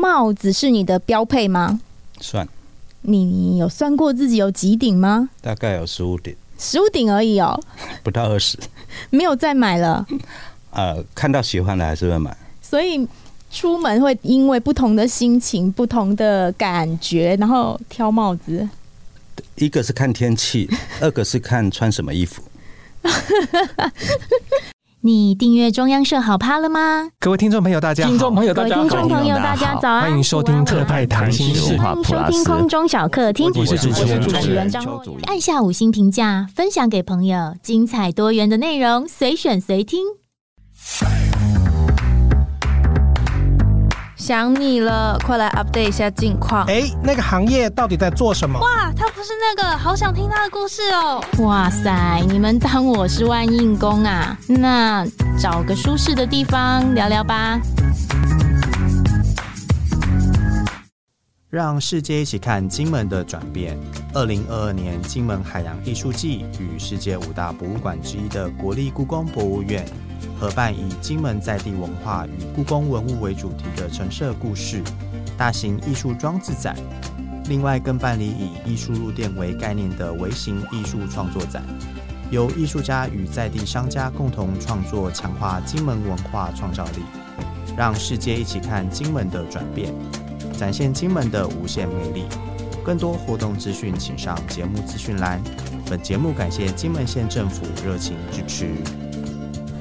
帽子是你的标配吗？算。你有算过自己有几顶吗？大概有十五顶。十五顶而已哦，不到二十。没有再买了。呃，看到喜欢的还是会买。所以出门会因为不同的心情、不同的感觉，然后挑帽子。一个是看天气，二个是看穿什么衣服。你订阅中央社好 POD 了吗？各位听众朋友，大家好！听众朋友，大家好！听众朋友，大家早安！欢迎收听特派谈心事，欢迎收听空中小客厅。我是主持人，主持人张若。按下五星评价，分享给朋友，精彩多元的内容，随选随听。想你了，快来 update 一下近况。哎，那个行业到底在做什么？哇，他不是那个，好想听他的故事哦。哇塞，你们当我是万应公啊？那找个舒适的地方聊聊吧。让世界一起看金门的转变。二零二二年金门海洋艺术季与世界五大博物馆之一的国立故宫博物院。合办以金门在地文化与故宫文物为主题的陈设故事大型艺术装置展，另外更办理以艺术入店为概念的微型艺术创作展，由艺术家与在地商家共同创作，强化金门文化创造力，让世界一起看金门的转变，展现金门的无限魅力。更多活动资讯，请上节目资讯栏。本节目感谢金门县政府热情支持。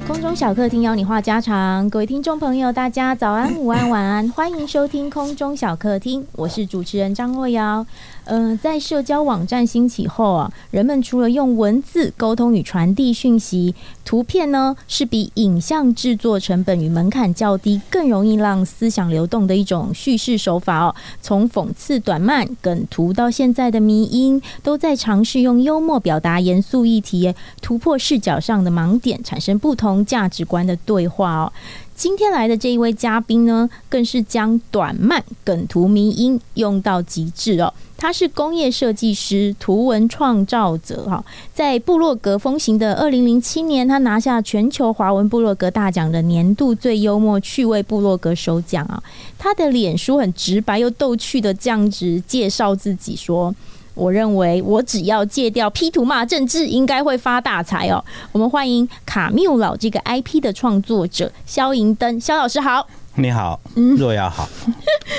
空中小客厅邀你话家常，各位听众朋友，大家早安、午安、晚安，欢迎收听空中小客厅，我是主持人张若瑶。嗯、在社交网站兴起后啊，人们除了用文字沟通与传递讯息，图片呢是比影像制作成本与门槛较低，更容易让思想流动的一种叙事手法哦。从讽刺短漫梗图到现在的迷音，都在尝试用幽默表达严肃议题，突破视角上的盲点，产生不同价值观的对话哦。今天来的这一位嘉宾呢，更是将短漫梗图迷音用到极致哦。他是工业设计师、图文创造者哈，在部落格风行的二零零七年，他拿下全球华文部落格大奖的年度最幽默趣味部落格首奖啊。他的脸书很直白又逗趣的这样子介绍自己说。我认为我只要戒掉 P 图骂政治，应该会发大财哦。我们欢迎卡缪老这个 IP 的创作者肖银灯，肖老师好。你好，若瑶好。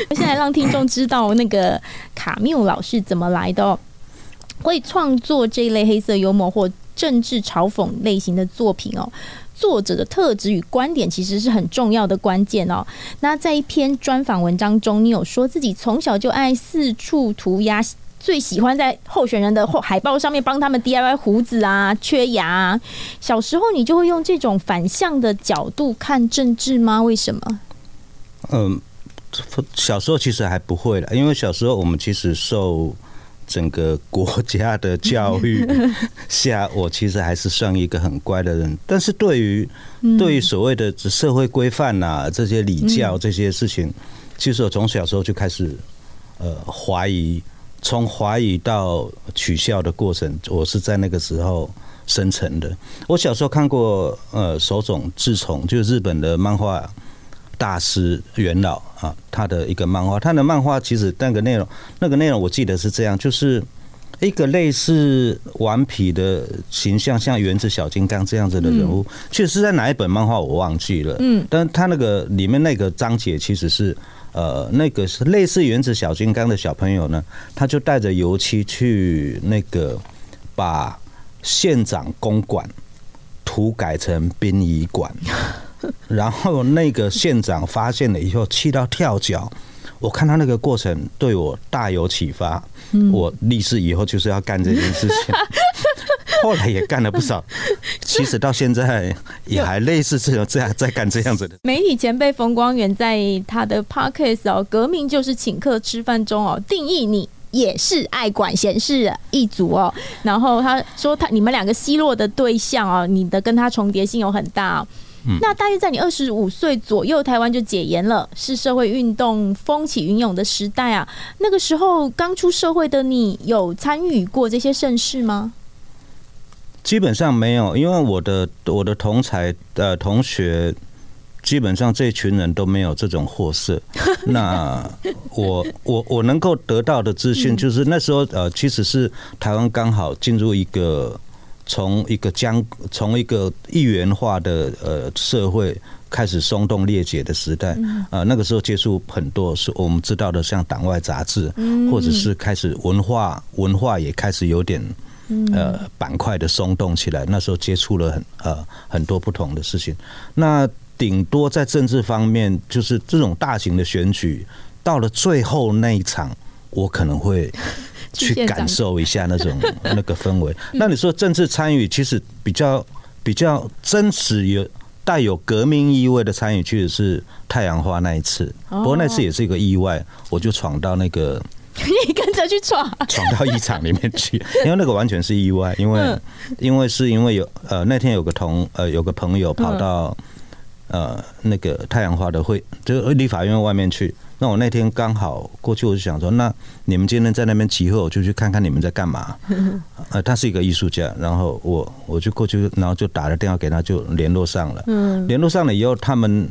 我 现在让听众知道那个卡缪老是怎么来的哦。会创作这一类黑色幽默或政治嘲讽类型的作品哦。作者的特质与观点其实是很重要的关键哦。那在一篇专访文章中，你有说自己从小就爱四处涂鸦。最喜欢在候选人的后海报上面帮他们 DIY 胡子啊、缺牙啊。小时候你就会用这种反向的角度看政治吗？为什么？嗯，小时候其实还不会了，因为小时候我们其实受整个国家的教育 下，我其实还是算一个很乖的人。但是对于对于所谓的社会规范呐、这些礼教这些事情，其实我从小时候就开始呃怀疑。从怀疑到取笑的过程，我是在那个时候生成的。我小时候看过呃手冢治虫，就是日本的漫画大师元老啊，他的一个漫画，他的漫画其实那个内容，那个内容我记得是这样，就是一个类似顽皮的形象，像原子小金刚这样子的人物，确实是在哪一本漫画我忘记了，嗯，但他那个里面那个章节其实是。呃，那个是类似原子小金刚的小朋友呢，他就带着油漆去那个把县长公馆涂改成殡仪馆，然后那个县长发现了以后气到跳脚。我看他那个过程对我大有启发，我立誓以后就是要干这件事情。后来也干了不少，其实到现在也还类似这种这样在干这样子的。媒体前辈冯光远在他的 podcast 哦，革命就是请客吃饭中哦，定义你也是爱管闲事一族哦。然后他说他你们两个奚落的对象哦，你的跟他重叠性有很大。那大约在你二十五岁左右，台湾就解严了，是社会运动风起云涌的时代啊。那个时候刚出社会的你，有参与过这些盛事吗？基本上没有，因为我的我的同才的同学基本上这群人都没有这种货色。那我我我能够得到的资讯就是那时候呃，其实是台湾刚好进入一个从一个将从一个一元化的呃社会开始松动裂解的时代啊。那个时候接触很多是我们知道的，像党外杂志，或者是开始文化文化也开始有点呃板块的松动起来。那时候接触了很呃很多不同的事情。那顶多在政治方面，就是这种大型的选举，到了最后那一场，我可能会 去感受一下那种 那个氛围。那你说政治参与，其实比较比较真实，有带有革命意味的参与，其实是太阳花那一次。不过那次也是一个意外，我就闯到那个，你跟着去闯，闯到议场里面去，因为那个完全是意外，因为因为是因为有呃那天有个同呃有个朋友跑到。呃，那个太阳花的会，就立法院外面去。那我那天刚好过去，我就想说，那你们今天在那边集合，我就去看看你们在干嘛。呃，他是一个艺术家，然后我我就过去，然后就打了电话给他，就联络上了。嗯，联络上了以后，他们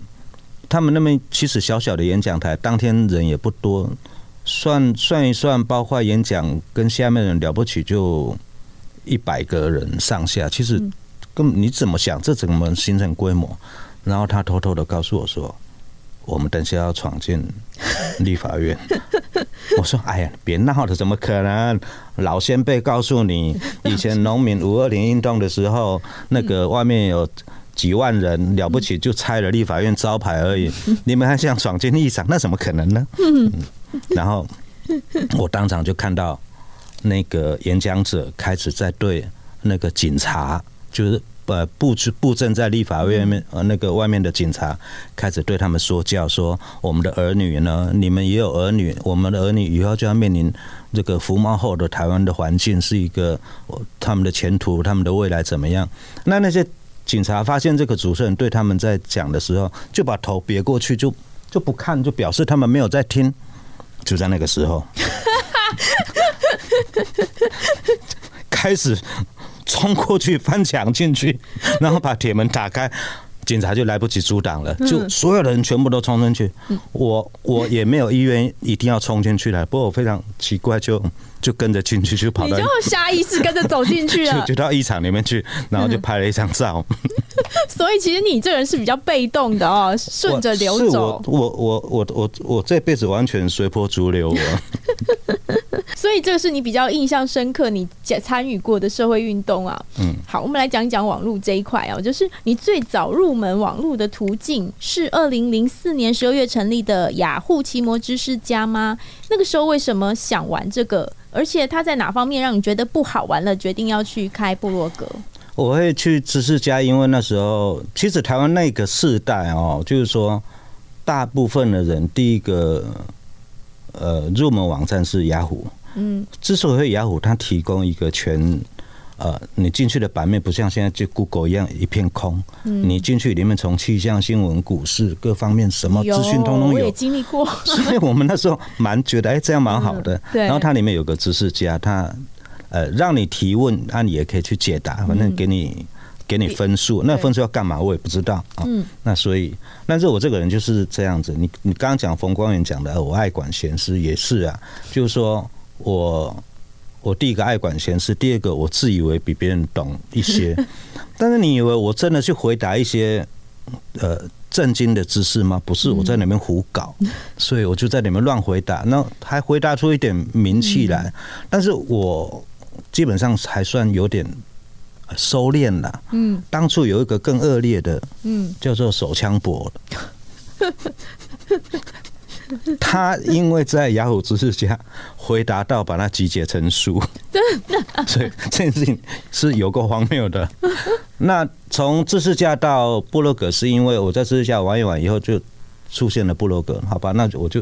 他们那边其实小小的演讲台，当天人也不多，算算一算，包括演讲跟下面人了不起就一百个人上下。其实根本你怎么想，这怎么形成规模？然后他偷偷的告诉我说：“我们等下要闯进立法院。”我说：“哎呀，别闹了，怎么可能？老先辈告诉你，以前农民五二零运动的时候，那个外面有几万人了不起，就拆了立法院招牌而已。你们还想闯进议场，那怎么可能呢？”嗯，然后我当场就看到那个演讲者开始在对那个警察，就是。呃，布置布阵在立法院面，呃，那个外面的警察开始对他们说教，说我们的儿女呢，你们也有儿女，我们的儿女以后就要面临这个服贸后的台湾的环境是一个他们的前途，他们的未来怎么样？那那些警察发现这个主持人对他们在讲的时候，就把头别过去，就就不看，就表示他们没有在听。就在那个时候，开始。冲过去翻墙进去，然后把铁门打开，警察就来不及阻挡了，就所有的人全部都冲进去。我我也没有意愿一定要冲进去的，不过我非常奇怪，就就跟着进去，就跑到你就下意识跟着走进去了，就到议场里面去，然后就拍了一张照。所以其实你这人是比较被动的哦，顺着流走。我我我我我我这辈子完全随波逐流啊。所以这个是你比较印象深刻、你参与过的社会运动啊。嗯，好，我们来讲一讲网络这一块啊，就是你最早入门网络的途径是二零零四年十二月成立的雅虎奇摩知识家吗？那个时候为什么想玩这个？而且它在哪方面让你觉得不好玩了，决定要去开部落格？我会去知识家，因为那时候其实台湾那个世代哦，就是说大部分的人第一个呃入门网站是雅虎。嗯，之所以会雅虎，它提供一个全呃，你进去的版面不像现在就 Google 一样一片空。嗯，你进去里面从气象、新闻、股市各方面什么资讯通通有。我也经历过，所以我们那时候蛮觉得哎、欸，这样蛮好的。对。然后它里面有个知识家，他呃让你提问，那你也可以去解答，反正给你给你分数。那分数要干嘛？我也不知道啊。嗯。那所以，但是我这个人就是这样子。你你刚刚讲冯光远讲的，我爱管闲事也是啊，就是说。我我第一个爱管闲事，第二个我自以为比别人懂一些，但是你以为我真的去回答一些呃震惊的知识吗？不是，我在里面胡搞，所以我就在里面乱回答，那还回答出一点名气来，但是我基本上还算有点收敛了。嗯，当初有一个更恶劣的，嗯，叫做手枪伯。他因为在雅虎知识家回答到，把它集结成书，所以这件事情是有够荒谬的。那从知识家到布洛格，是因为我在知识家玩一玩以后，就出现了布洛格，好吧？那我就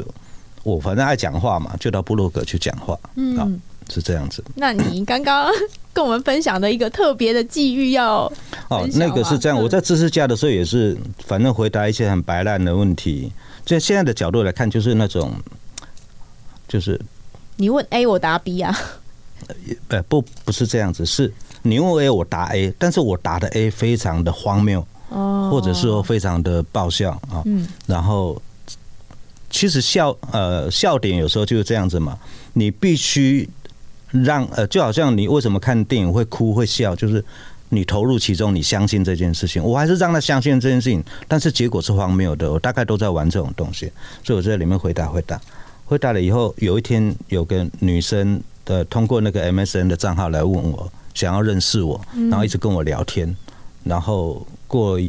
我反正爱讲话嘛，就到布洛格去讲话。嗯，是这样子。那你刚刚跟我们分享的一个特别的际遇要哦，那个是这样。我在知识家的时候也是，反正回答一些很白烂的问题。就现在的角度来看，就是那种，就是你问 A，我答 B 啊？呃，不，不是这样子，是你问 A，我答 A，但是我答的 A 非常的荒谬，哦，或者是说非常的爆笑啊，嗯，然后其实笑呃笑点有时候就是这样子嘛，你必须让呃就好像你为什么看电影会哭会笑，就是你投入其中，你相信这件事情，我还是让他相信这件事情，但是结果是荒谬的，我大概都在玩这种东西，所以我在里面回答回答。回答了以后，有一天有个女生的通过那个 MSN 的账号来问我，想要认识我，然后一直跟我聊天，然后过，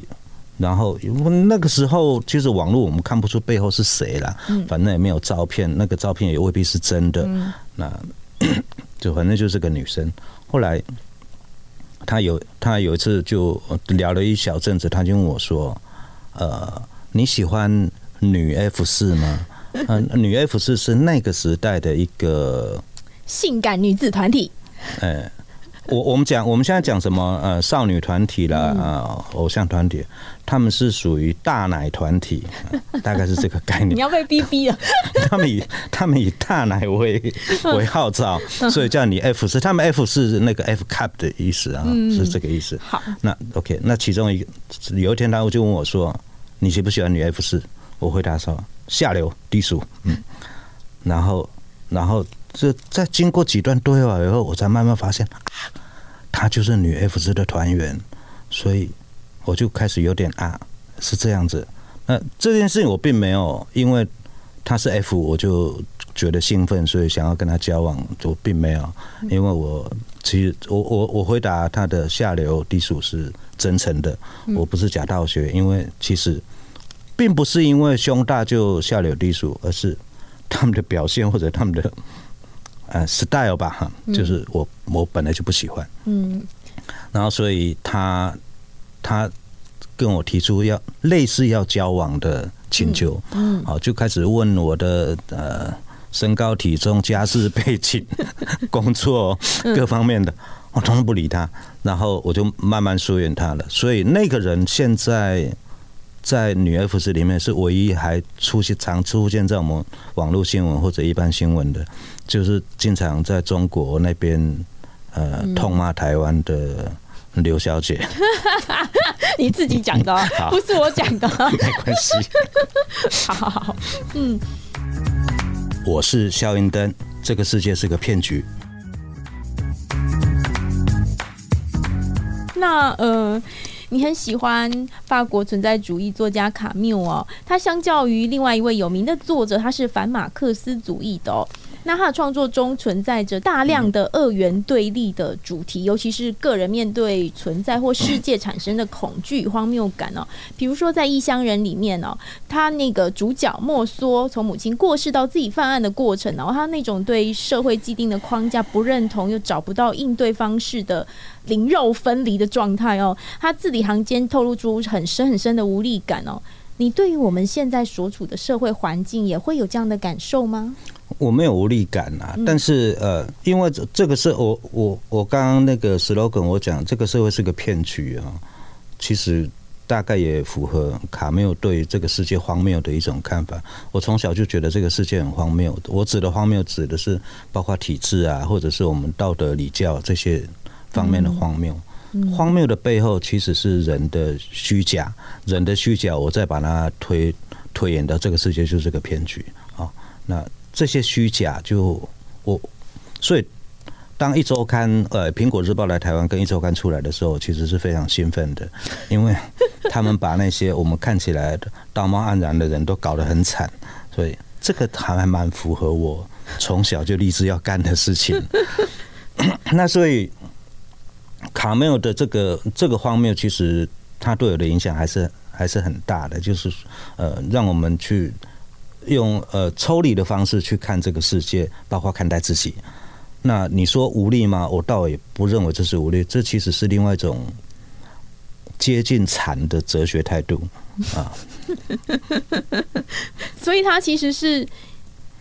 然后那个时候其实网络我们看不出背后是谁啦，反正也没有照片，那个照片也未必是真的，那 就反正就是个女生。后来她有他有一次就聊了一小阵子，他就问我说：“呃，你喜欢女 F 四吗？”嗯，女 F 四是那个时代的一个性感女子团体。呃，我我们讲我们现在讲什么？呃，少女团体啦，啊，偶像团体，他们是属于大奶团体，大概是这个概念。你要被逼逼啊。他们以他们以大奶为为号召，所以叫你 F 四。他们 F 是那个 F cup 的意思啊，是这个意思。好，那 OK，那其中一个有一天，他就问我说：“你喜不喜欢女 F 四？”我回答说。下流低俗，嗯，然后，然后这在经过几段对话以后，我才慢慢发现啊，她就是女 F 四的团员，所以我就开始有点啊，是这样子。那这件事情我并没有因为她是 F，我就觉得兴奋，所以想要跟她交往，就并没有，因为我其实我我我回答她的下流低俗是真诚的，我不是假道学，因为其实。并不是因为胸大就下流低俗，而是他们的表现或者他们的呃 style 吧，哈，就是我我本来就不喜欢，嗯，然后所以他他跟我提出要类似要交往的请求，嗯，好，就开始问我的呃身高体重、家世背景、工作各方面的，我通通不理他，然后我就慢慢疏远他了。所以那个人现在。在女 F 四里面是唯一还出现常出现在我们网络新闻或者一般新闻的，就是经常在中国那边呃痛骂台湾的刘小姐。你自己讲的，不是我讲的，没关系。好好好，嗯，我是肖英灯，这个世界是个骗局。那呃。你很喜欢法国存在主义作家卡缪哦，他相较于另外一位有名的作者，他是反马克思主义的哦。那他的创作中存在着大量的二元对立的主题，尤其是个人面对存在或世界产生的恐惧、荒谬感哦。比如说在《异乡人》里面哦，他那个主角莫梭从母亲过世到自己犯案的过程，然后他那种对社会既定的框架不认同，又找不到应对方式的灵肉分离的状态哦，他字里行间透露出很深很深的无力感哦。你对于我们现在所处的社会环境也会有这样的感受吗？我没有无力感啊，但是呃，因为这这个是我我我刚刚那个 slogan 我讲这个社会是个骗局啊，其实大概也符合卡缪对这个世界荒谬的一种看法。我从小就觉得这个世界很荒谬，我指的荒谬指的是包括体制啊，或者是我们道德礼教这些方面的荒谬。荒谬的背后其实是人的虚假，人的虚假，我再把它推推演到这个世界就是个骗局啊。那这些虚假就我，所以当一周刊呃苹果日报来台湾跟一周刊出来的时候，其实是非常兴奋的，因为 他们把那些我们看起来道貌岸然的人都搞得很惨，所以这个还蛮符合我从小就立志要干的事情。那所以。卡缪的这个这个荒谬，其实他对我的影响还是还是很大的，就是呃，让我们去用呃抽离的方式去看这个世界，包括看待自己。那你说无力吗？我倒也不认为这是无力，这其实是另外一种接近禅的哲学态度啊。所以，他其实是。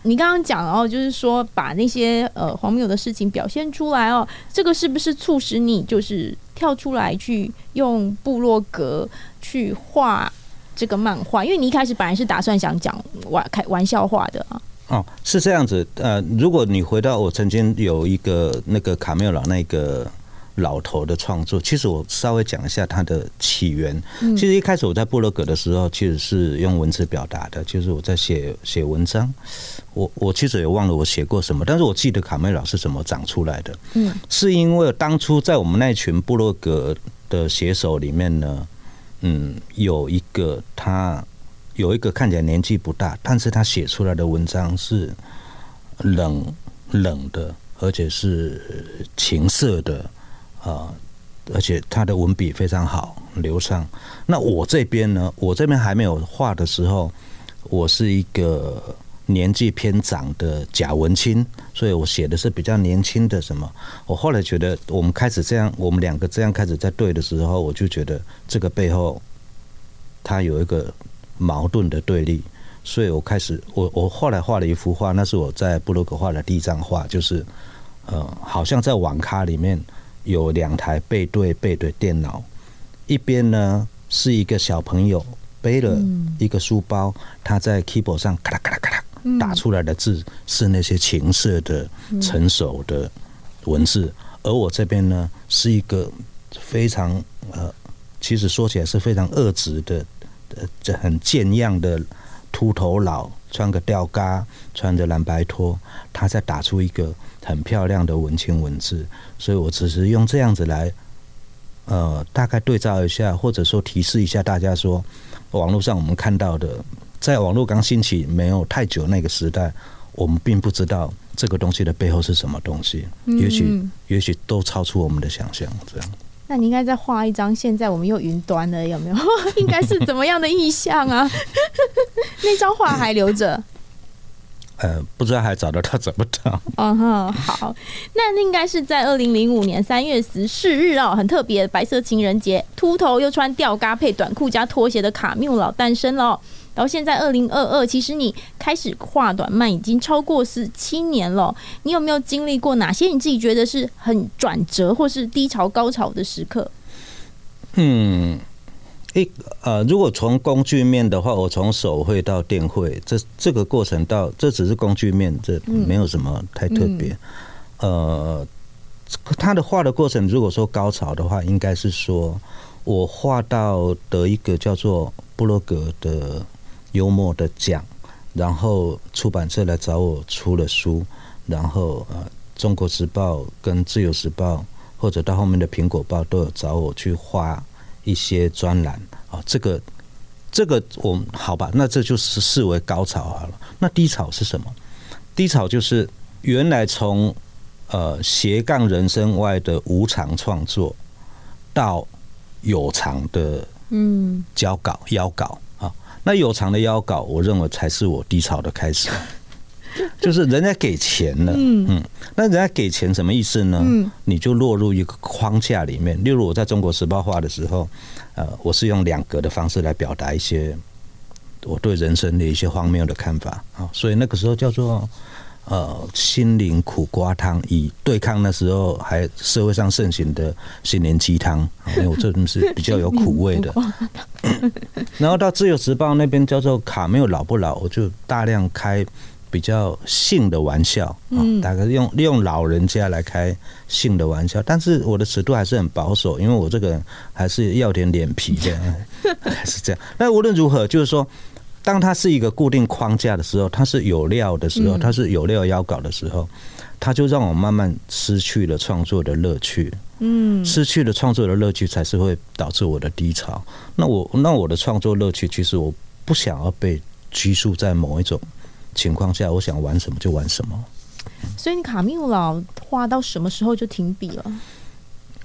你刚刚讲哦，就是说把那些呃荒谬的事情表现出来哦，这个是不是促使你就是跳出来去用部落格去画这个漫画？因为你一开始本来是打算想讲玩开玩笑话的啊。哦，是这样子。呃，如果你回到我曾经有一个那个卡缪老那个老头的创作。其实我稍微讲一下它的起源。其实一开始我在布洛格的时候，其实是用文字表达的，就是我在写写文章。我我其实也忘了我写过什么，但是我记得卡梅老是怎么长出来的。嗯，是因为当初在我们那群布洛格的写手里面呢，嗯，有一个他有一个看起来年纪不大，但是他写出来的文章是冷冷的，而且是情色的啊，而且他的文笔非常好，流畅。那我这边呢，我这边还没有画的时候，我是一个。年纪偏长的贾文青，所以我写的是比较年轻的什么。我后来觉得，我们开始这样，我们两个这样开始在对的时候，我就觉得这个背后，它有一个矛盾的对立。所以我开始，我我后来画了一幅画，那是我在部落格画的第一张画，就是呃，好像在网咖里面有两台背对背的电脑，一边呢是一个小朋友背了一个书包，他在 keyboard 上咔啦咔啦咔啦。打出来的字是那些情色的、成熟的文字，而我这边呢是一个非常呃，其实说起来是非常恶质的，呃，这很贱样的秃头佬，穿个吊嘎，穿着蓝白拖，他在打出一个很漂亮的文青文字，所以我只是用这样子来，呃，大概对照一下，或者说提示一下大家说，网络上我们看到的。在网络刚兴起没有太久那个时代，我们并不知道这个东西的背后是什么东西，也许也许都超出我们的想象。这样，那你应该再画一张。现在我们又云端了，有没有？应该是怎么样的意象啊？那张画还留着？呃，不知道还找得到找不到。嗯哼，好，那应该是在二零零五年三月十四日哦，很特别，白色情人节，秃头又穿吊嘎配短裤加拖鞋的卡缪老诞生了。然后现在二零二二，其实你开始画短漫已经超过十七年了。你有没有经历过哪些你自己觉得是很转折或是低潮高潮的时刻？嗯，一呃，如果从工具面的话，我从手绘到电绘，这这个过程到这只是工具面，这没有什么太特别。嗯、呃，他的画的过程，如果说高潮的话，应该是说我画到的一个叫做布洛格的。幽默的讲，然后出版社来找我出了书，然后呃，《中国时报》跟《自由时报》，或者到后面的《苹果报》都有找我去画一些专栏啊。这个这个我们好吧，那这就是视为高潮好了。那低潮是什么？低潮就是原来从呃斜杠人生外的无偿创作，到有偿的嗯交稿邀稿。那有偿的邀稿，我认为才是我低潮的开始。就是人家给钱了，嗯，那人家给钱什么意思呢？你就落入一个框架里面。例如我在中国时报画的时候，呃，我是用两格的方式来表达一些我对人生的一些荒谬的看法啊，所以那个时候叫做。呃，心灵苦瓜汤，以对抗那时候还社会上盛行的心灵鸡汤，因为我这种是比较有苦味的。然后到自由时报那边叫做卡没有老不老，我就大量开比较性的玩笑啊，大概用利用老人家来开性的玩笑，但是我的尺度还是很保守，因为我这个人还是要点脸皮的，还是这样。那无论如何，就是说。当它是一个固定框架的时候，它是有料的时候，它是有料要搞的时候，它就让我慢慢失去了创作的乐趣。嗯，失去了创作的乐趣，才是会导致我的低潮。那我那我的创作乐趣，其实我不想要被拘束在某一种情况下，我想玩什么就玩什么。所以你卡缪老画到什么时候就停笔了？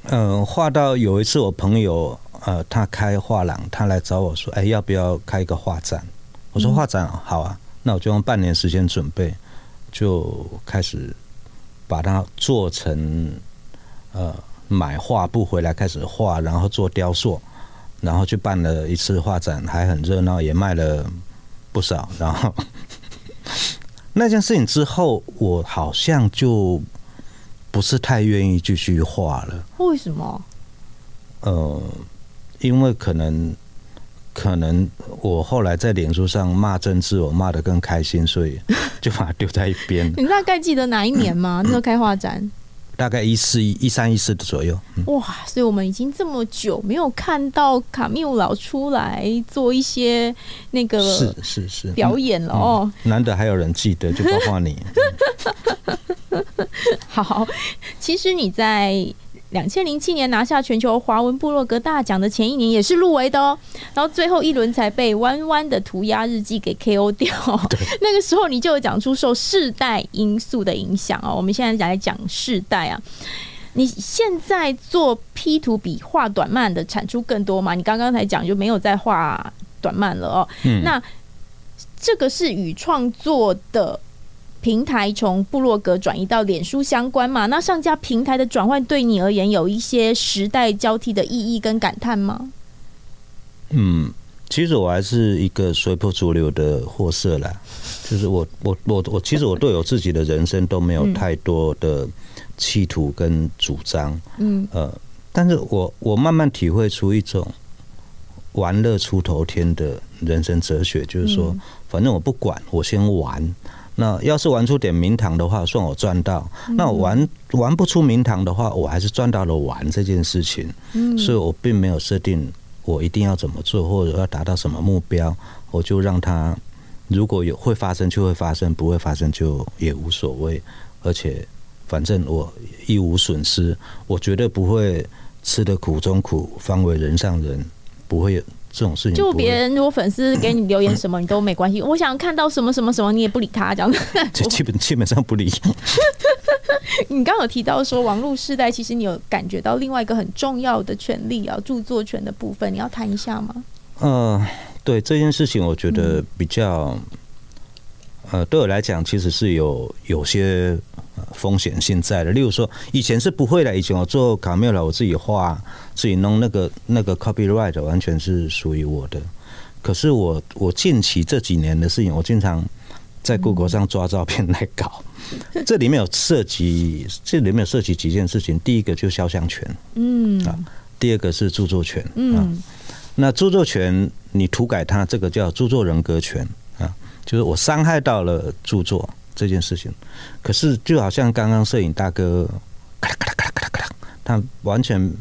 嗯，画到有一次我朋友呃，他开画廊，他来找我说：“哎，要不要开一个画展？”我说画展好啊，那我就用半年时间准备，就开始把它做成呃，买画布回来开始画，然后做雕塑，然后去办了一次画展，还很热闹，也卖了不少。然后 那件事情之后，我好像就不是太愿意继续画了。为什么？呃，因为可能。可能我后来在脸书上骂政治，我骂的更开心，所以 就把它丢在一边。你大概记得哪一年吗？那时候开画展，大概一四一一三一四的左右。嗯、哇，所以我们已经这么久没有看到卡缪老出来做一些那个是是是表演了哦、嗯，难得还有人记得，就包括你。好，其实你在。两千零七年拿下全球华文部落格大奖的前一年也是入围的哦，然后最后一轮才被弯弯的涂鸦日记给 KO 掉。那个时候你就有讲出受世代因素的影响哦。我们现在来讲世代啊，你现在做 P 图比画短漫的产出更多嘛？你刚刚才讲就没有再画短漫了哦。嗯，那这个是与创作的。平台从部落格转移到脸书相关嘛？那上架平台的转换对你而言有一些时代交替的意义跟感叹吗？嗯，其实我还是一个随波逐流的货色啦，就是我我我我，其实我对我自己的人生都没有太多的企图跟主张。嗯呃，但是我我慢慢体会出一种玩乐出头天的人生哲学，就是说，反正我不管，我先玩。那要是玩出点名堂的话，算我赚到；那我玩玩不出名堂的话，我还是赚到了玩这件事情。嗯，所以我并没有设定我一定要怎么做，或者要达到什么目标，我就让它如果有会发生就会发生，不会发生就也无所谓。而且反正我一无损失，我绝对不会吃的苦中苦，方为人上人，不会。这种事情，就别人如果粉丝给你留言什么，你都没关系。我想看到什么什么什么，你也不理他，这样子。就 基本基本上不理。你刚刚有提到说网络时代，其实你有感觉到另外一个很重要的权利啊，著作权的部分，你要谈一下吗？嗯、呃，对这件事情，我觉得比较，呃，对我来讲，其实是有有些。风险性在的，例如说，以前是不会的。以前我做卡缪了，我自己画、自己弄那个那个 copyright 完全是属于我的。可是我我近期这几年的事情，我经常在 Google 上抓照片来搞。这里面有涉及，这里面有涉及几件事情。第一个就是肖像权，嗯啊，第二个是著作权，嗯，那著作权你涂改它，这个叫著作人格权啊，就是我伤害到了著作。这件事情，可是就好像刚刚摄影大哥咔啦咔啦咔啦咔啦咔啦，他完全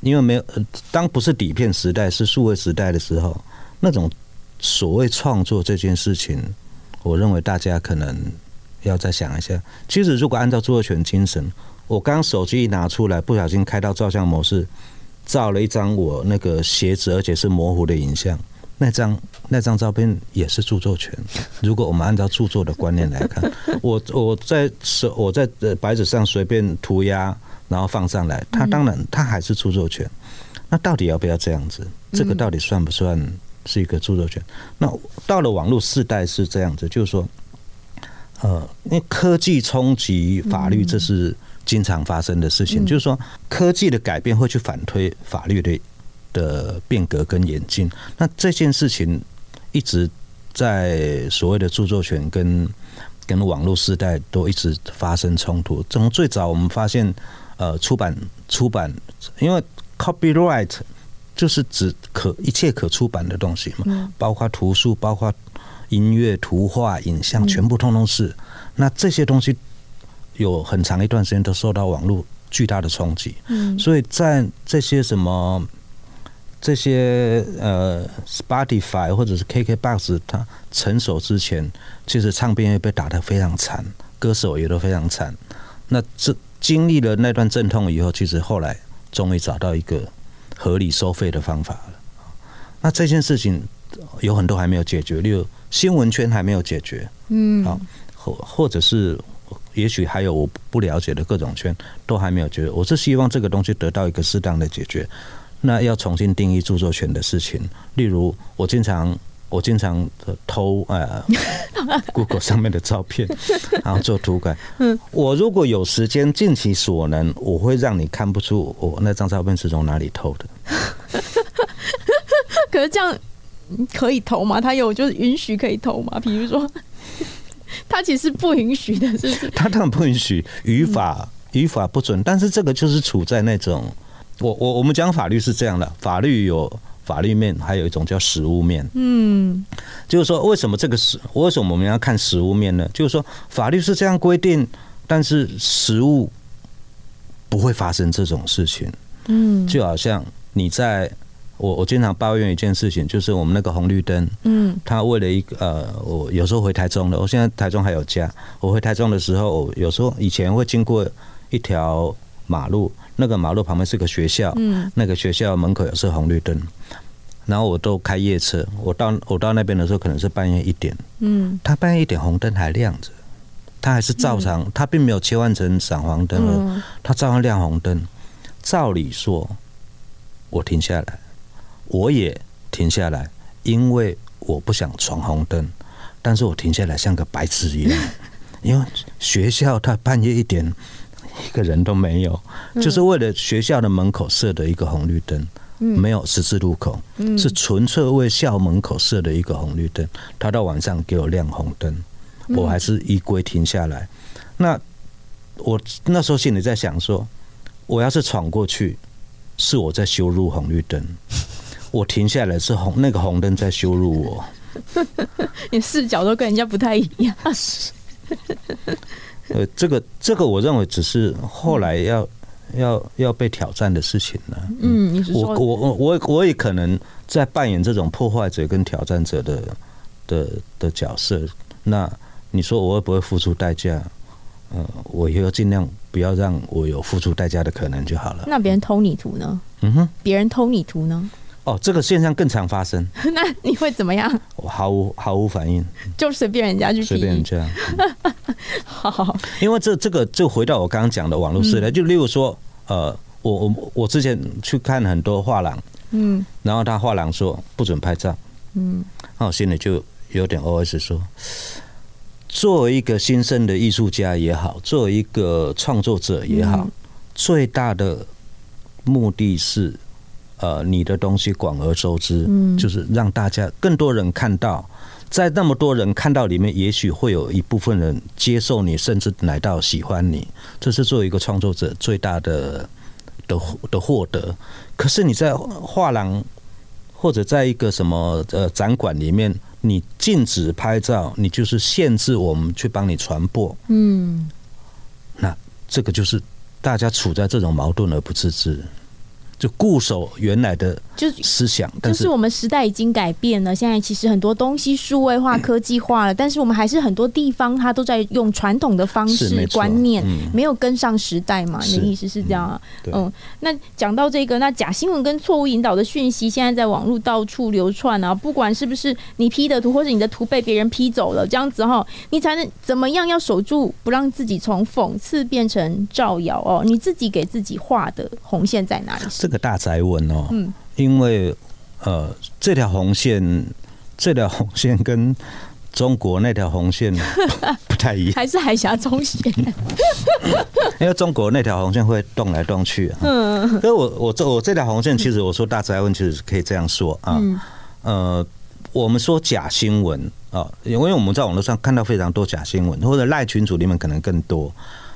因为没有，当不是底片时代，是数位时代的时候，那种所谓创作这件事情，我认为大家可能要再想一下。其实如果按照著作权精神，我刚手机一拿出来，不小心开到照相模式，照了一张我那个鞋子，而且是模糊的影像。那张那张照片也是著作权。如果我们按照著作的观念来看，我我在手我在白纸上随便涂鸦，然后放上来，它当然它还是著作权。那到底要不要这样子？这个到底算不算是一个著作权？那到了网络时代是这样子，就是说，呃，因为科技冲击法律，这是经常发生的事情。就是说，科技的改变会去反推法律的。的变革跟演进，那这件事情一直在所谓的著作权跟跟网络时代都一直发生冲突。从最早我们发现，呃，出版出版，因为 copyright 就是指可一切可出版的东西嘛，包括图书、包括音乐、图画、影像，全部通通是。那这些东西有很长一段时间都受到网络巨大的冲击。嗯，所以在这些什么。这些呃，Spotify 或者是 KKBox，它成熟之前，其实唱片业被打得非常惨，歌手也都非常惨。那这经历了那段阵痛以后，其实后来终于找到一个合理收费的方法了。那这件事情有很多还没有解决，例如新闻圈还没有解决，嗯，好，或或者是也许还有我不了解的各种圈都还没有解决。我是希望这个东西得到一个适当的解决。那要重新定义著作权的事情，例如我经常我经常偷呃 Google 上面的照片，然后做涂改。嗯，我如果有时间，尽其所能，我会让你看不出我那张照片是从哪里偷的。可是这样可以偷吗？他有就是允许可以偷吗？比如说，他其实不允许的，是不是？他当然不允许，语法语法不准，但是这个就是处在那种。我我我们讲法律是这样的，法律有法律面，还有一种叫实物面。嗯，就是说，为什么这个实，为什么我们要看实物面呢？就是说，法律是这样规定，但是实物不会发生这种事情。嗯，就好像你在我我经常抱怨一件事情，就是我们那个红绿灯，嗯，他为了一个呃，我有时候回台中的，我现在台中还有家，我回台中的时候，我有时候以前会经过一条马路，那个马路旁边是个学校，嗯，那个学校门口也是红绿灯，然后我都开夜车，我到我到那边的时候可能是半夜一点，嗯，他半夜一点红灯还亮着，他还是照常，他并没有切换成闪黄灯了，他照样亮红灯。照理说，我停下来，我也停下来，因为我不想闯红灯。但是我停下来像个白痴一样，因为学校他半夜一点一个人都没有，就是为了学校的门口设的一个红绿灯，没有十字路口，是纯粹为校门口设的一个红绿灯。他到晚上给我亮红灯，我还是依规停下来。那我那时候心里在想说。我要是闯过去，是我在羞辱红绿灯；我停下来是红那个红灯在羞辱我。你视角都跟人家不太一样。呃，这个这个，我认为只是后来要要要被挑战的事情了。嗯，我我我我也可能在扮演这种破坏者跟挑战者的的的角色。那你说我会不会付出代价？呃，我以后尽量不要让我有付出代价的可能就好了。那别人偷你图呢？嗯哼，别人偷你图呢？哦，这个现象更常发生。那你会怎么样？我毫无毫无反应，就随便人家去，随便人家。嗯、好，因为这这个就回到我刚刚讲的网络时代，就例如说，呃，我我我之前去看很多画廊，嗯，然后他画廊说不准拍照，嗯，那我心里就有点 OS 说。作为一个新生的艺术家也好，作为一个创作者也好，最大的目的是，呃，你的东西广而周之，就是让大家更多人看到，在那么多人看到里面，也许会有一部分人接受你，甚至来到喜欢你，这是作为一个创作者最大的的的获得。可是你在画廊或者在一个什么呃展馆里面。你禁止拍照，你就是限制我们去帮你传播。嗯，那这个就是大家处在这种矛盾而不自知。就固守原来的就思想，就，就是我们时代已经改变了。现在其实很多东西数位化、科技化了，但是我们还是很多地方它都在用传统的方式观念，没有跟上时代嘛？你的意思是这样啊？嗯，那讲到这个，那假新闻跟错误引导的讯息，现在在网络到处流窜啊！不管是不是你 P 的图，或者你的图被别人 P 走了，这样子哈，你才能怎么样？要守住，不让自己从讽刺变成造谣哦。你自己给自己画的红线在哪里？这个大宅文哦，嗯，因为呃，这条红线，这条红线跟中国那条红线 不太一样，还是海峡中线，因为中国那条红线会动来动去啊。嗯，所以我我这我这条红线，其实我说大宅文，其实可以这样说啊。嗯，呃，我们说假新闻啊，因为我们在网络上看到非常多假新闻，或者赖群组里面可能更多。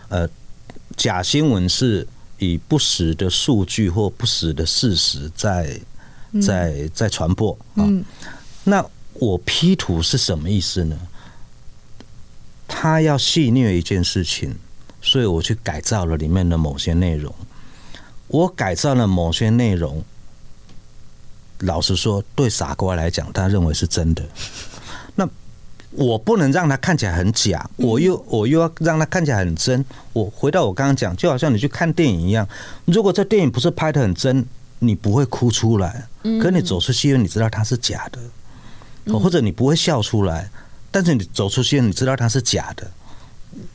呃，假新闻是。以不实的数据或不实的事实在在在传播啊，那我 P 图是什么意思呢？他要戏谑一件事情，所以我去改造了里面的某些内容。我改造了某些内容，老实说，对傻瓜来讲，他认为是真的。我不能让它看起来很假，我又我又要让它看起来很真。我回到我刚刚讲，就好像你去看电影一样，如果这电影不是拍的很真，你不会哭出来。可你走出戏院，你知道它是假的，或者你不会笑出来，但是你走出戏院，你知道它是假的。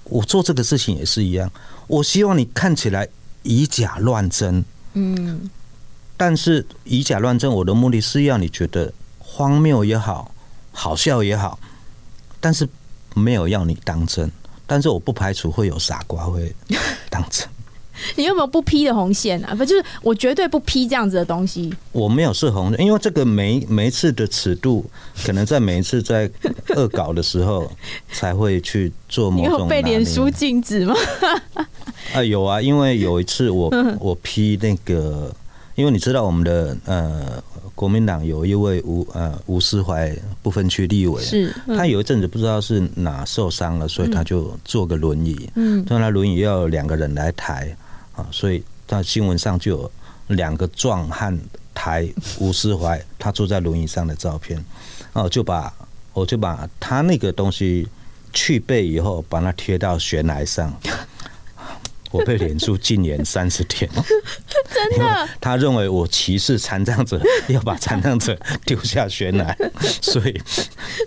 我做这个事情也是一样，我希望你看起来以假乱真。嗯，但是以假乱真，我的目的是要你觉得荒谬也好，好笑也好。但是没有要你当真，但是我不排除会有傻瓜会 当真。你有没有不批的红线啊？不就是我绝对不批这样子的东西。我没有设红线，因为这个每每一次的尺度，可能在每一次在恶搞的时候才会去做某种。你有被脸书禁止吗？啊，有啊，因为有一次我 我批那个，因为你知道我们的呃。国民党有一位吴呃吴思怀不分区立委，是他有一阵子不知道是哪受伤了，所以他就坐个轮椅，嗯，坐那轮椅要两个人来抬，啊，所以在新闻上就有两个壮汉抬吴思怀，他坐在轮椅上的照片，哦，就把我就把他那个东西去背以后，把它贴到悬崖上。我被脸书禁言三十天，真的？他认为我歧视残障者，要把残障者丢下悬崖，所以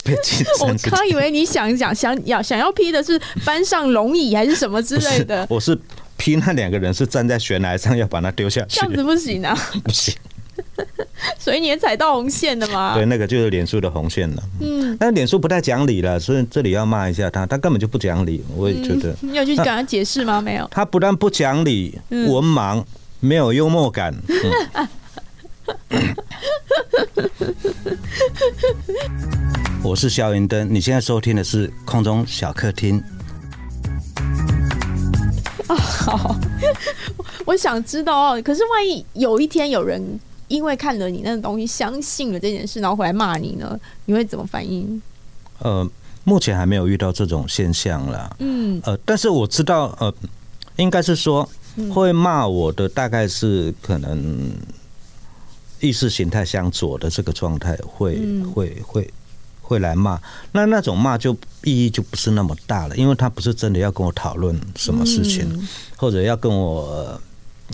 被禁三十天。我刚以为你想想想要想要批的是搬上龙椅还是什么之类的。我是批那两个人是站在悬崖上要把他丢下去，这样子不行啊，不行。所以你也踩到红线了嘛？对，那个就是脸书的红线了。嗯，但脸书不太讲理了，所以这里要骂一下他，他根本就不讲理。我也觉得，你有去跟他解释吗？没有。他不但不讲理，文盲，没有幽默感。我是萧云登，你现在收听的是空中小客厅。哦，好，我想知道哦。可是万一有一天有人。因为看了你那个东西，相信了这件事，然后回来骂你呢，你会怎么反应？呃，目前还没有遇到这种现象啦。嗯，呃，但是我知道，呃，应该是说会骂我的，大概是可能意识形态相左的这个状态，会会会会来骂。那那种骂就意义就不是那么大了，因为他不是真的要跟我讨论什么事情，或者要跟我。呃，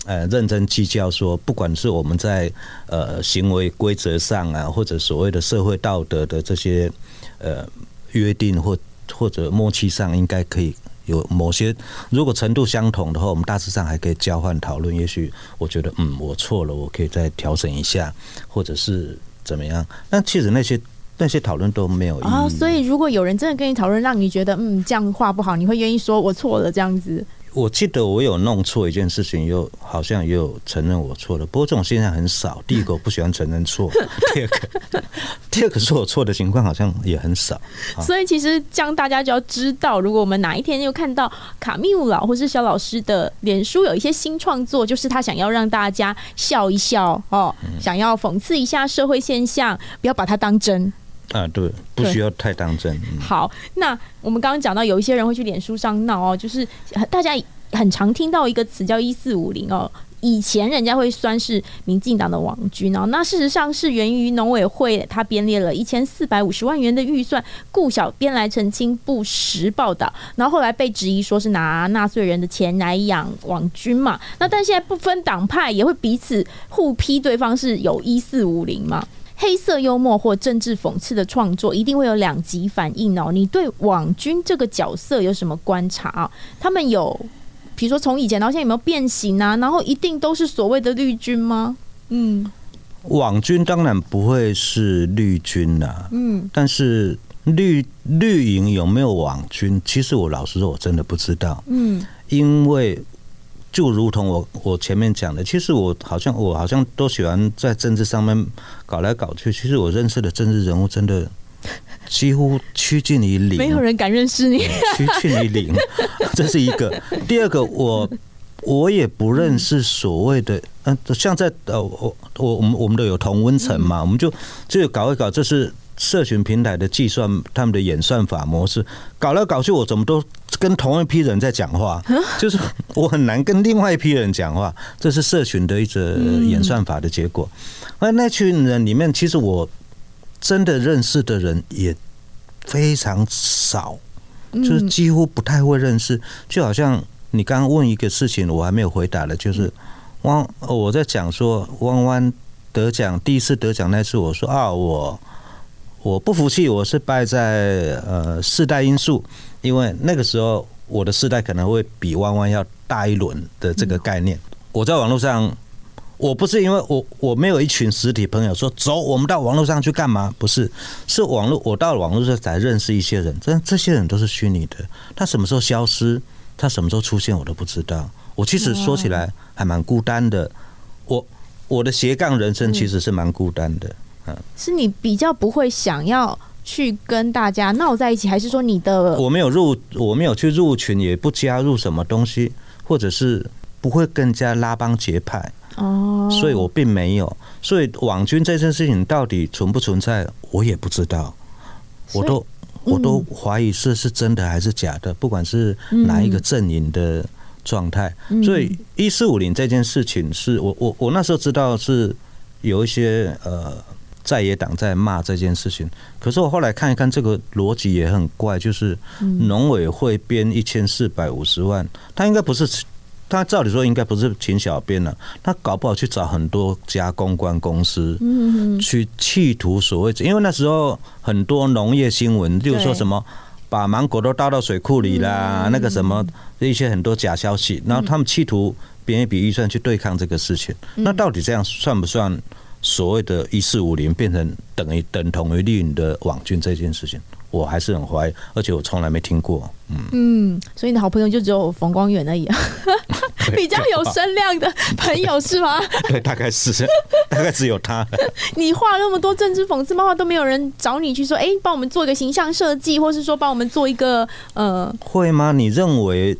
呃认真计较说，不管是我们在呃行为规则上啊，或者所谓的社会道德的这些呃约定或或者默契上，应该可以有某些，如果程度相同的话，我们大致上还可以交换讨论。也许我觉得，嗯，我错了，我可以再调整一下，或者是怎么样。那其实那些那些讨论都没有意义。哦，所以如果有人真的跟你讨论，让你觉得嗯这样话不好，你会愿意说我错了这样子？我记得我有弄错一件事情，又好像也有承认我错了。不过这种现象很少。第一个我不喜欢承认错，第二个，第二个说我错的情况好像也很少。所以其实这样大家就要知道，如果我们哪一天又看到卡密乌老或是萧老师的脸书有一些新创作，就是他想要让大家笑一笑哦，想要讽刺一下社会现象，不要把它当真。啊，对，不需要太当真。嗯、好，那我们刚刚讲到有一些人会去脸书上闹哦，就是大家很常听到一个词叫“一四五零”哦，以前人家会算是民进党的网军哦，那事实上是源于农委会他编列了一千四百五十万元的预算，顾小编来澄清不实报道，然后后来被质疑说是拿纳税人的钱来养网军嘛，那但现在不分党派也会彼此互批对方是有一四五零嘛。黑色幽默或政治讽刺的创作，一定会有两极反应哦。你对网军这个角色有什么观察啊？他们有，比如说从以前到现在有没有变形啊？然后一定都是所谓的绿军吗？嗯，网军当然不会是绿军啦。嗯，但是绿绿营有没有网军？其实我老实说，我真的不知道。嗯，因为。就如同我我前面讲的，其实我好像我好像都喜欢在政治上面搞来搞去。其实我认识的政治人物真的几乎趋近于零，没有人敢认识你，趋近于零。这是一个。第二个，我我也不认识所谓的嗯，像在呃我我我们我们都有同温层嘛，我们就就搞一搞，这是。社群平台的计算，他们的演算法模式搞来搞去，我怎么都跟同一批人在讲话，就是我很难跟另外一批人讲话，这是社群的一个演算法的结果。而那群人里面，其实我真的认识的人也非常少，就是几乎不太会认识。就好像你刚刚问一个事情，我还没有回答的，就是汪，我在讲说汪汪得奖第一次得奖那次，我说啊我。我不服气，我是败在呃世代因素，因为那个时候我的世代可能会比弯弯要大一轮的这个概念。我在网络上，我不是因为我我没有一群实体朋友说走，我们到网络上去干嘛？不是，是网络我到了网络上才认识一些人，这这些人都是虚拟的，他什么时候消失，他什么时候出现，我都不知道。我其实说起来还蛮孤单的，我我的斜杠人生其实是蛮孤单的。是你比较不会想要去跟大家闹在一起，还是说你的我没有入，我没有去入群，也不加入什么东西，或者是不会更加拉帮结派哦，所以我并没有。所以网军这件事情到底存不存在，我也不知道，我都我都怀疑是是真的还是假的。不管是哪一个阵营的状态。所以一四五零这件事情是我我我那时候知道是有一些呃在野党在骂这件事情，可是我后来看一看这个逻辑也很怪，就是农委会编一千四百五十万，他应该不是。他照理说应该不是请小编了，他搞不好去找很多家公关公司，去企图所谓，因为那时候很多农业新闻，例如说什么把芒果都倒到水库里啦，那个什么一些很多假消息，然后他们企图编一笔预算去对抗这个事情，那到底这样算不算所谓的“一四五零”变成等于等同于绿营的网军这件事情？我还是很怀疑，而且我从来没听过。嗯嗯，所以你的好朋友就只有冯光远而已啊，比较有声量的朋友是吗？对，大概是，大概只有他。你画那么多政治讽刺漫画，都没有人找你去说，哎、欸，帮我们做一个形象设计，或是说帮我们做一个呃，会吗？你认为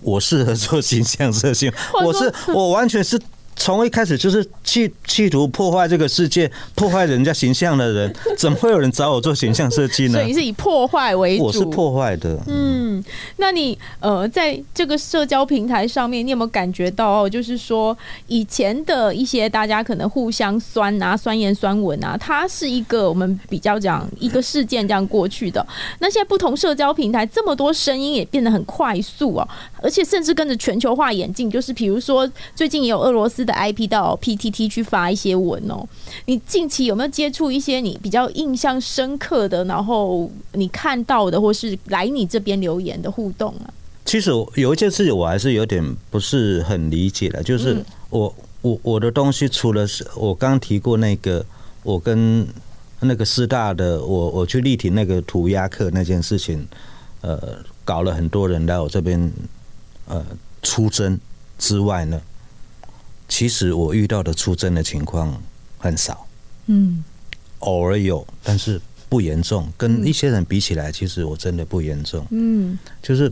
我适合做形象设计？我是我完全是。从一开始就是企企图破坏这个世界、破坏人家形象的人，怎么会有人找我做形象设计呢？所以你是以破坏为主。我是破坏的。嗯，那你呃，在这个社交平台上面，你有没有感觉到哦，就是说以前的一些大家可能互相酸啊、酸言酸文啊，它是一个我们比较讲一个事件这样过去的。那现在不同社交平台这么多声音也变得很快速哦，而且甚至跟着全球化演进，就是比如说最近也有俄罗斯的 IP 到 PTT 去发一些文哦，你近期有没有接触一些你比较印象深刻的，然后你看到的，或是来你这边留言的互动啊？其实有一件事情我还是有点不是很理解的，就是我我我的东西，除了是我刚提过那个，我跟那个师大的我我去力挺那个涂鸦课那件事情，呃，搞了很多人来我这边呃出征之外呢。其实我遇到的出征的情况很少，嗯，偶尔有，但是不严重。跟一些人比起来，其实我真的不严重，嗯，就是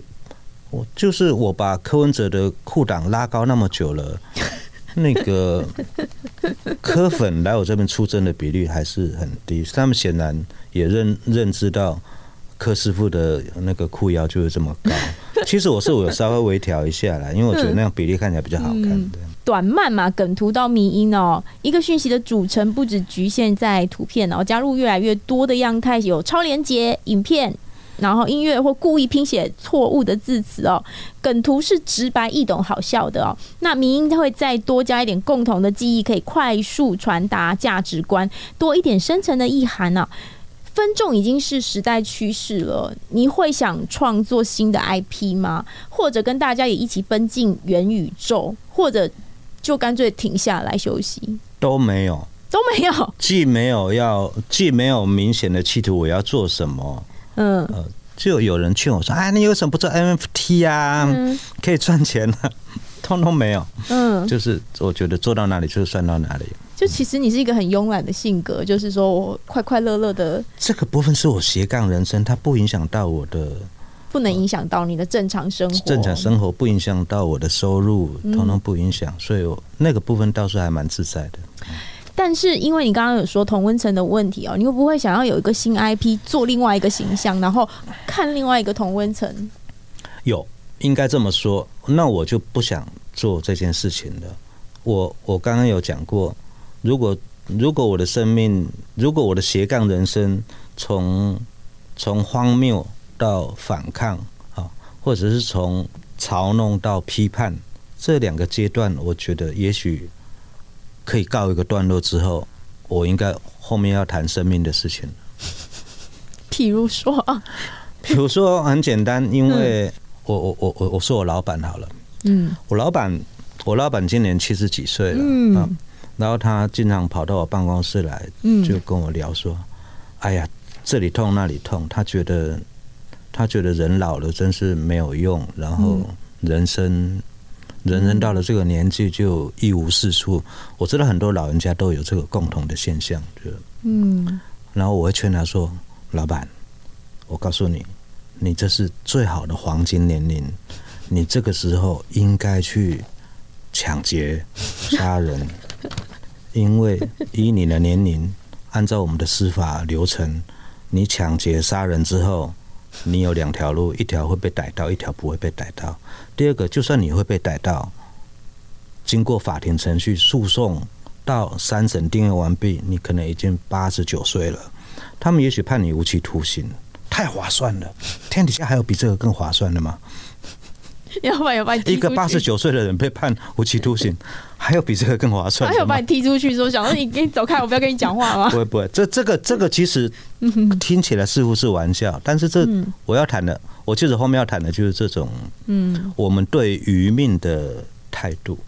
我就是我把柯文哲的裤档拉高那么久了，那个柯粉来我这边出征的比率还是很低。他们显然也认认知到柯师傅的那个裤腰就是这么高。其实我是我有稍微微调一下啦，因为我觉得那样比例看起来比较好看的。短漫嘛，梗图到迷音哦，一个讯息的组成不止局限在图片哦，加入越来越多的样态，有超连接、影片，然后音乐或故意拼写错误的字词哦。梗图是直白易懂、好笑的哦，那迷因会再多加一点共同的记忆，可以快速传达价值观，多一点深层的意涵呢。分众已经是时代趋势了，你会想创作新的 IP 吗？或者跟大家也一起奔进元宇宙，或者？就干脆停下来休息，都没有，都没有，既没有要，既没有明显的企图我要做什么，嗯，呃，就有人劝我说，哎，你为什么不做 NFT 啊？嗯、可以赚钱啊，通通没有，嗯，就是我觉得做到哪里就算到哪里。就其实你是一个很慵懒的性格，就是说我快快乐乐的。这个部分是我斜杠人生，它不影响到我的。不能影响到你的正常生活，正常生活不影响到我的收入，统统不影响，所以我那个部分倒是还蛮自在的。但是因为你刚刚有说同温层的问题哦，你会不会想要有一个新 IP 做另外一个形象，然后看另外一个同温层？有，应该这么说。那我就不想做这件事情了。我我刚刚有讲过，如果如果我的生命，如果我的斜杠人生从从荒谬。到反抗啊，或者是从嘲弄到批判这两个阶段，我觉得也许可以告一个段落之后，我应该后面要谈生命的事情。譬如说。啊，譬如说很简单，因为我我我我我说我老板好了，嗯，我老板我老板今年七十几岁了，嗯，然后他经常跑到我办公室来，嗯，就跟我聊说，哎呀，这里痛那里痛，他觉得。他觉得人老了真是没有用，然后人生，人人到了这个年纪就一无是处。我知道很多老人家都有这个共同的现象，就嗯，然后我会劝他说：“老板，我告诉你，你这是最好的黄金年龄，你这个时候应该去抢劫、杀人，因为以你的年龄，按照我们的司法流程，你抢劫杀人之后。”你有两条路，一条会被逮到，一条不会被逮到。第二个，就算你会被逮到，经过法庭程序诉讼到三审定案完毕，你可能已经八十九岁了，他们也许判你无期徒刑，太划算了。天底下还有比这个更划算的吗？要不然有把你一个八十九岁的人被判无期徒刑，还有比这个更划算？还有把你踢出去说，想说你你走开，我不要跟你讲话吗？不会不会，这这个这个其实听起来似乎是玩笑，但是这我要谈的，我其实后面要谈的就是这种，嗯，我们对余命的态度，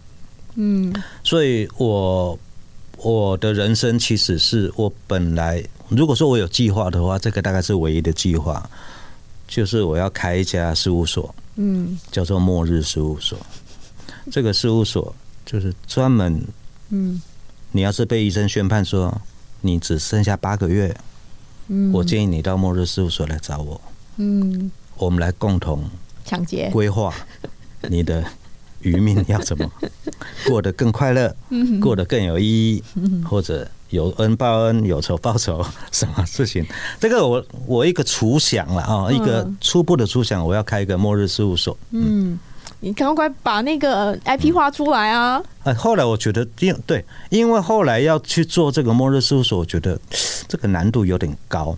嗯，所以我我的人生其实是我本来如果说我有计划的话，这个大概是唯一的计划，就是我要开一家事务所。嗯，叫做末日事务所。这个事务所就是专门，嗯，你要是被医生宣判说你只剩下八个月，嗯，我建议你到末日事务所来找我，嗯，我们来共同抢劫规划你的余命要怎么 过得更快乐，过得更有意义，或者。有恩报恩，有仇报仇，什么事情？这个我我一个初想了啊，一个初步的初想，我要开一个末日事务所。嗯，你赶快把那个 IP 画出来啊！哎，后来我觉得，因对，因为后来要去做这个末日事务所，我觉得这个难度有点高。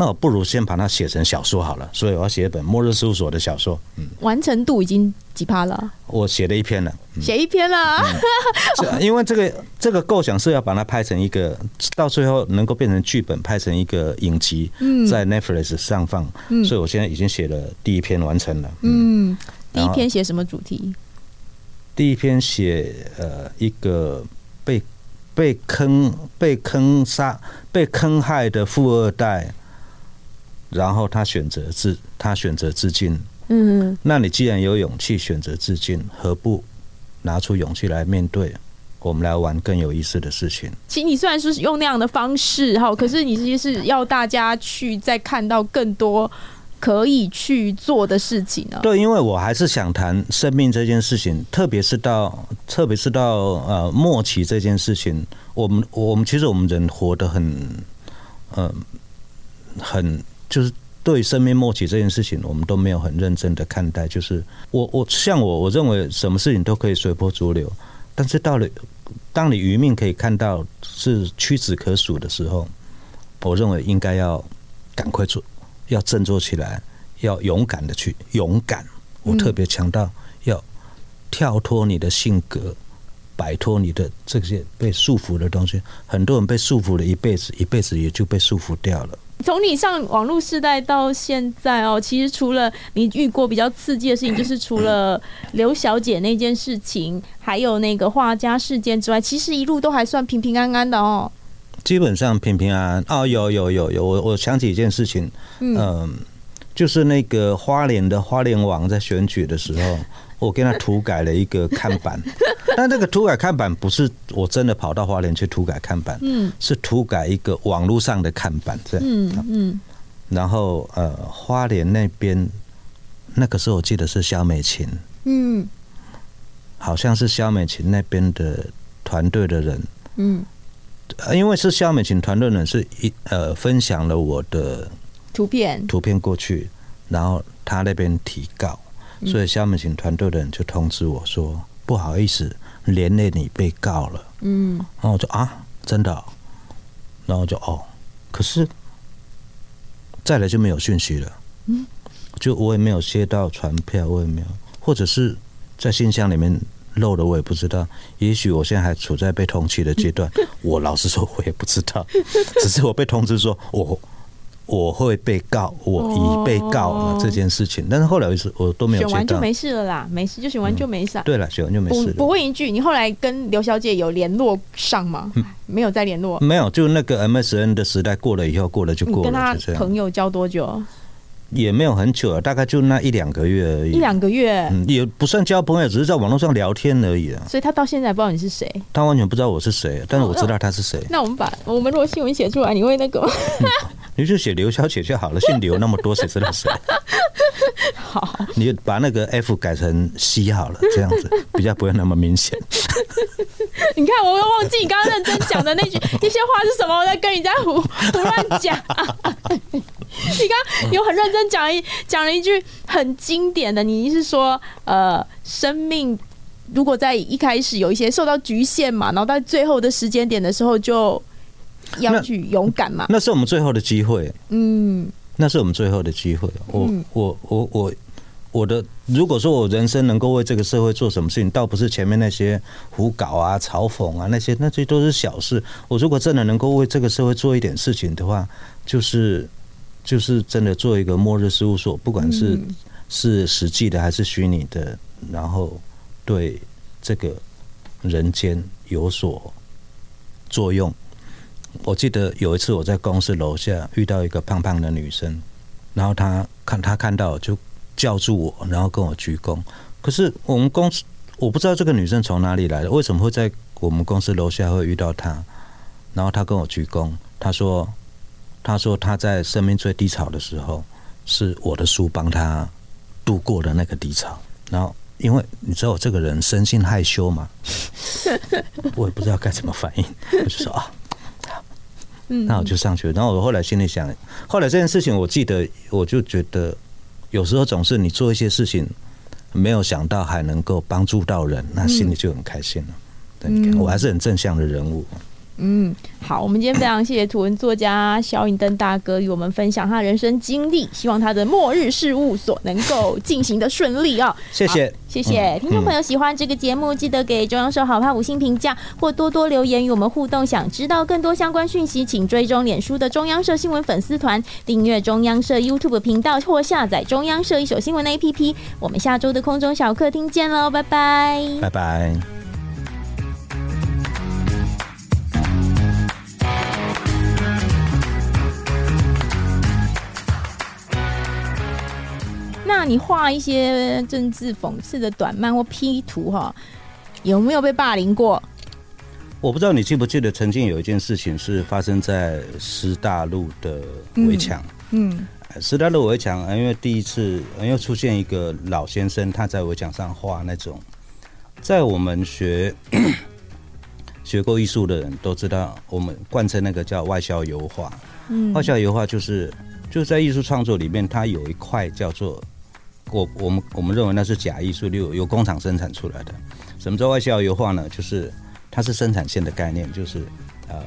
那我不如先把它写成小说好了，所以我要写一本《末日事务所》的小说。嗯，完成度已经几趴了？我写了一篇了，写、嗯、一篇了。嗯、因为这个这个构想是要把它拍成一个，到最后能够变成剧本，拍成一个影集，在 Netflix 上放。嗯，所以我现在已经写了第一篇完成了。嗯，第一篇写什么主题？第一篇写呃一个被被坑被坑杀被坑害的富二代。然后他选择自他选择自尽。嗯，那你既然有勇气选择自尽，何不拿出勇气来面对？我们来玩更有意思的事情。其实你虽然是用那样的方式哈，可是你其实是要大家去再看到更多可以去做的事情呢。对，因为我还是想谈生命这件事情，特别是到特别是到呃末期这件事情，我们我们其实我们人活得很嗯、呃、很。就是对生命末期这件事情，我们都没有很认真的看待。就是我我像我我认为什么事情都可以随波逐流，但是到了当你余命可以看到是屈指可数的时候，我认为应该要赶快做，要振作起来，要勇敢的去勇敢。我特别强调要跳脱你的性格，摆脱你的这些被束缚的东西。很多人被束缚了一辈子，一辈子也就被束缚掉了。从你上网络时代到现在哦，其实除了你遇过比较刺激的事情，就是除了刘小姐那件事情，还有那个画家事件之外，其实一路都还算平平安安的哦。基本上平平安安哦，有有有有，我我想起一件事情，嗯、呃，就是那个花莲的花莲王在选举的时候。我给他涂改了一个看板，但这个涂改看板不是我真的跑到花莲去涂改看板，嗯，是涂改一个网络上的看板，这样，嗯嗯，然后呃，花莲那边那个时候我记得是肖美琴，嗯，好像是肖美琴那边的团队的人，嗯，因为是肖美琴团队的人是一呃分享了我的图片。图片过去，然后他那边提告。所以萧美琴团队的人就通知我说：“不好意思，连累你被告了。”嗯，然后我就啊，真的，然后就哦，可是再来就没有讯息了。嗯，就我也没有接到传票，我也没有，或者是在信箱里面漏了，我也不知道。也许我现在还处在被通缉的阶段，我老实说，我也不知道。只是我被通知说，我。我会被告，我已被告了这件事情，但是后来是我都没有选完就没事了啦，没事就选完就没事。对了，选完就没事了。不问一句，你后来跟刘小姐有联络上吗？没有再联络。没有，就那个 MSN 的时代过了以后，过了就过了。跟他朋友交多久？也没有很久啊，大概就那一两个月而已。一两个月，嗯，也不算交朋友，只是在网络上聊天而已啊。所以他到现在不知道你是谁？他完全不知道我是谁，但是我知道他是谁。那我们把我们如果新闻写出来，你会那个吗？你就写刘小姐就好了，姓刘那么多，谁知道谁？好，你把那个 F 改成 C 好了，这样子 比较不会那么明显。你看，我又忘记你刚刚认真讲的那句 那些话是什么，我在跟人家胡胡乱讲。你刚有很认真讲一讲了一句很经典的，你是说呃，生命如果在一开始有一些受到局限嘛，然后到最后的时间点的时候，就要去勇敢嘛。那，那是我们最后的机会。嗯，那是我们最后的机会。我我我我。我的如果说我人生能够为这个社会做什么事情，倒不是前面那些胡搞啊、嘲讽啊那些，那些都是小事。我如果真的能够为这个社会做一点事情的话，就是就是真的做一个末日事务所，不管是是实际的还是虚拟的，然后对这个人间有所作用。我记得有一次我在公司楼下遇到一个胖胖的女生，然后她看她看到就。叫住我，然后跟我鞠躬。可是我们公司，我不知道这个女生从哪里来的，为什么会在我们公司楼下会遇到她？然后她跟我鞠躬，她说：“她说她在生命最低潮的时候，是我的书帮她度过的那个低潮。”然后，因为你知道我这个人生性害羞嘛，我也不知道该怎么反应，我就说啊，那我就上去。然后我后来心里想，后来这件事情，我记得，我就觉得。有时候总是你做一些事情，没有想到还能够帮助到人，那心里就很开心了。对，你看，我还是很正向的人物。嗯，好，我们今天非常谢谢图文作家萧颖登大哥与我们分享他人生经历，希望他的末日事务所能够进行的顺利啊！谢谢，谢谢、嗯、听众朋友喜欢这个节目，记得给中央社好 POD 五星评价或多多留言与我们互动。想知道更多相关讯息，请追踪脸书的中央社新闻粉丝团，订阅中央社 YouTube 频道或下载中央社一手新闻 APP。我们下周的空中小客厅见喽，拜拜，拜拜。那你画一些政治讽刺的短漫或 P 图哈，有没有被霸凌过？我不知道你记不记得，曾经有一件事情是发生在师大路的围墙。嗯，师大路围墙，因为第一次因为出现一个老先生，他在围墙上画那种，在我们学 学过艺术的人都知道，我们贯彻那个叫外销油画。嗯，外销油画就是就是在艺术创作里面，它有一块叫做。我我们我们认为那是假艺术，由由工厂生产出来的。什么叫外销油画呢？就是它是生产线的概念，就是呃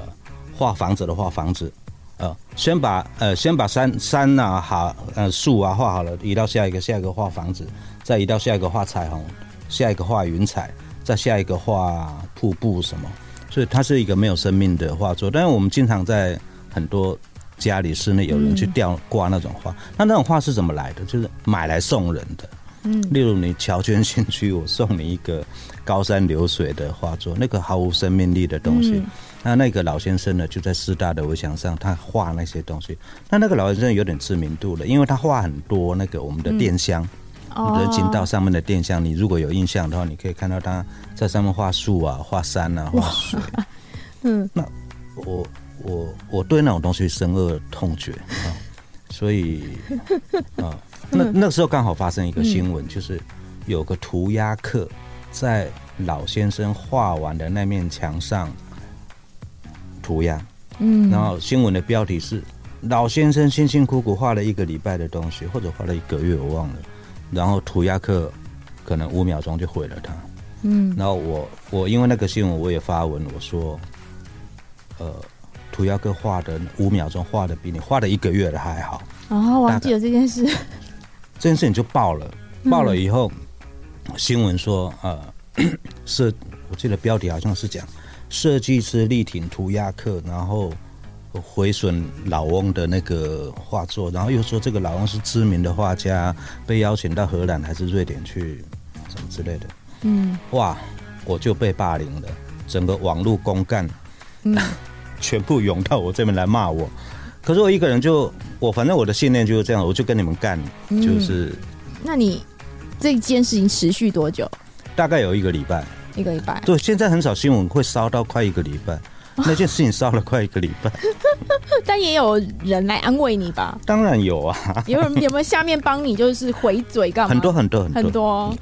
画房子的画房子，呃先把呃先把山山啊好呃树啊画好了，移到下一个下一个画房子，再移到下一个画彩虹，下一个画云彩，再下一个画瀑布什么，所以它是一个没有生命的画作。但是我们经常在很多。家里室内有人去吊挂那种画，那、嗯、那种画是怎么来的？就是买来送人的。嗯，例如你乔迁新居，我送你一个高山流水的画作，那个毫无生命力的东西。嗯、那那个老先生呢，就在师大的围墙上，他画那些东西。那那个老先生有点知名度了，因为他画很多那个我们的电箱，嗯、人行道上面的电箱。你如果有印象的话，你可以看到他在上面画树啊、画山啊、画水。嗯，那我。我我对那种东西深恶痛绝啊，所以 啊，那那时候刚好发生一个新闻，就是有个涂鸦客在老先生画完的那面墙上涂鸦，嗯，然后新闻的标题是老先生辛辛苦苦画了一个礼拜的东西，或者画了一个月，我忘了，然后涂鸦客可能五秒钟就毁了它，嗯，然后我我因为那个新闻我也发文我说，呃。涂鸦哥画的五秒钟画的比你画的一个月的还好。哦，我还记了这件事，这件事情就爆了，爆了以后，嗯、新闻说呃，设我记得标题好像是讲设计师力挺涂鸦客，然后毁损老翁的那个画作，然后又说这个老翁是知名的画家，被邀请到荷兰还是瑞典去什么之类的，嗯，哇，我就被霸凌了，整个网络公干，嗯。全部涌到我这边来骂我，可是我一个人就我反正我的信念就是这样，我就跟你们干，就是、嗯。那你这件事情持续多久？大概有一个礼拜。一个礼拜。对，现在很少新闻会烧到快一个礼拜，那件事情烧了快一个礼拜。但也有人来安慰你吧？当然有啊。有人有没有下面帮你就是回嘴干嘛？很多很多。很多。很多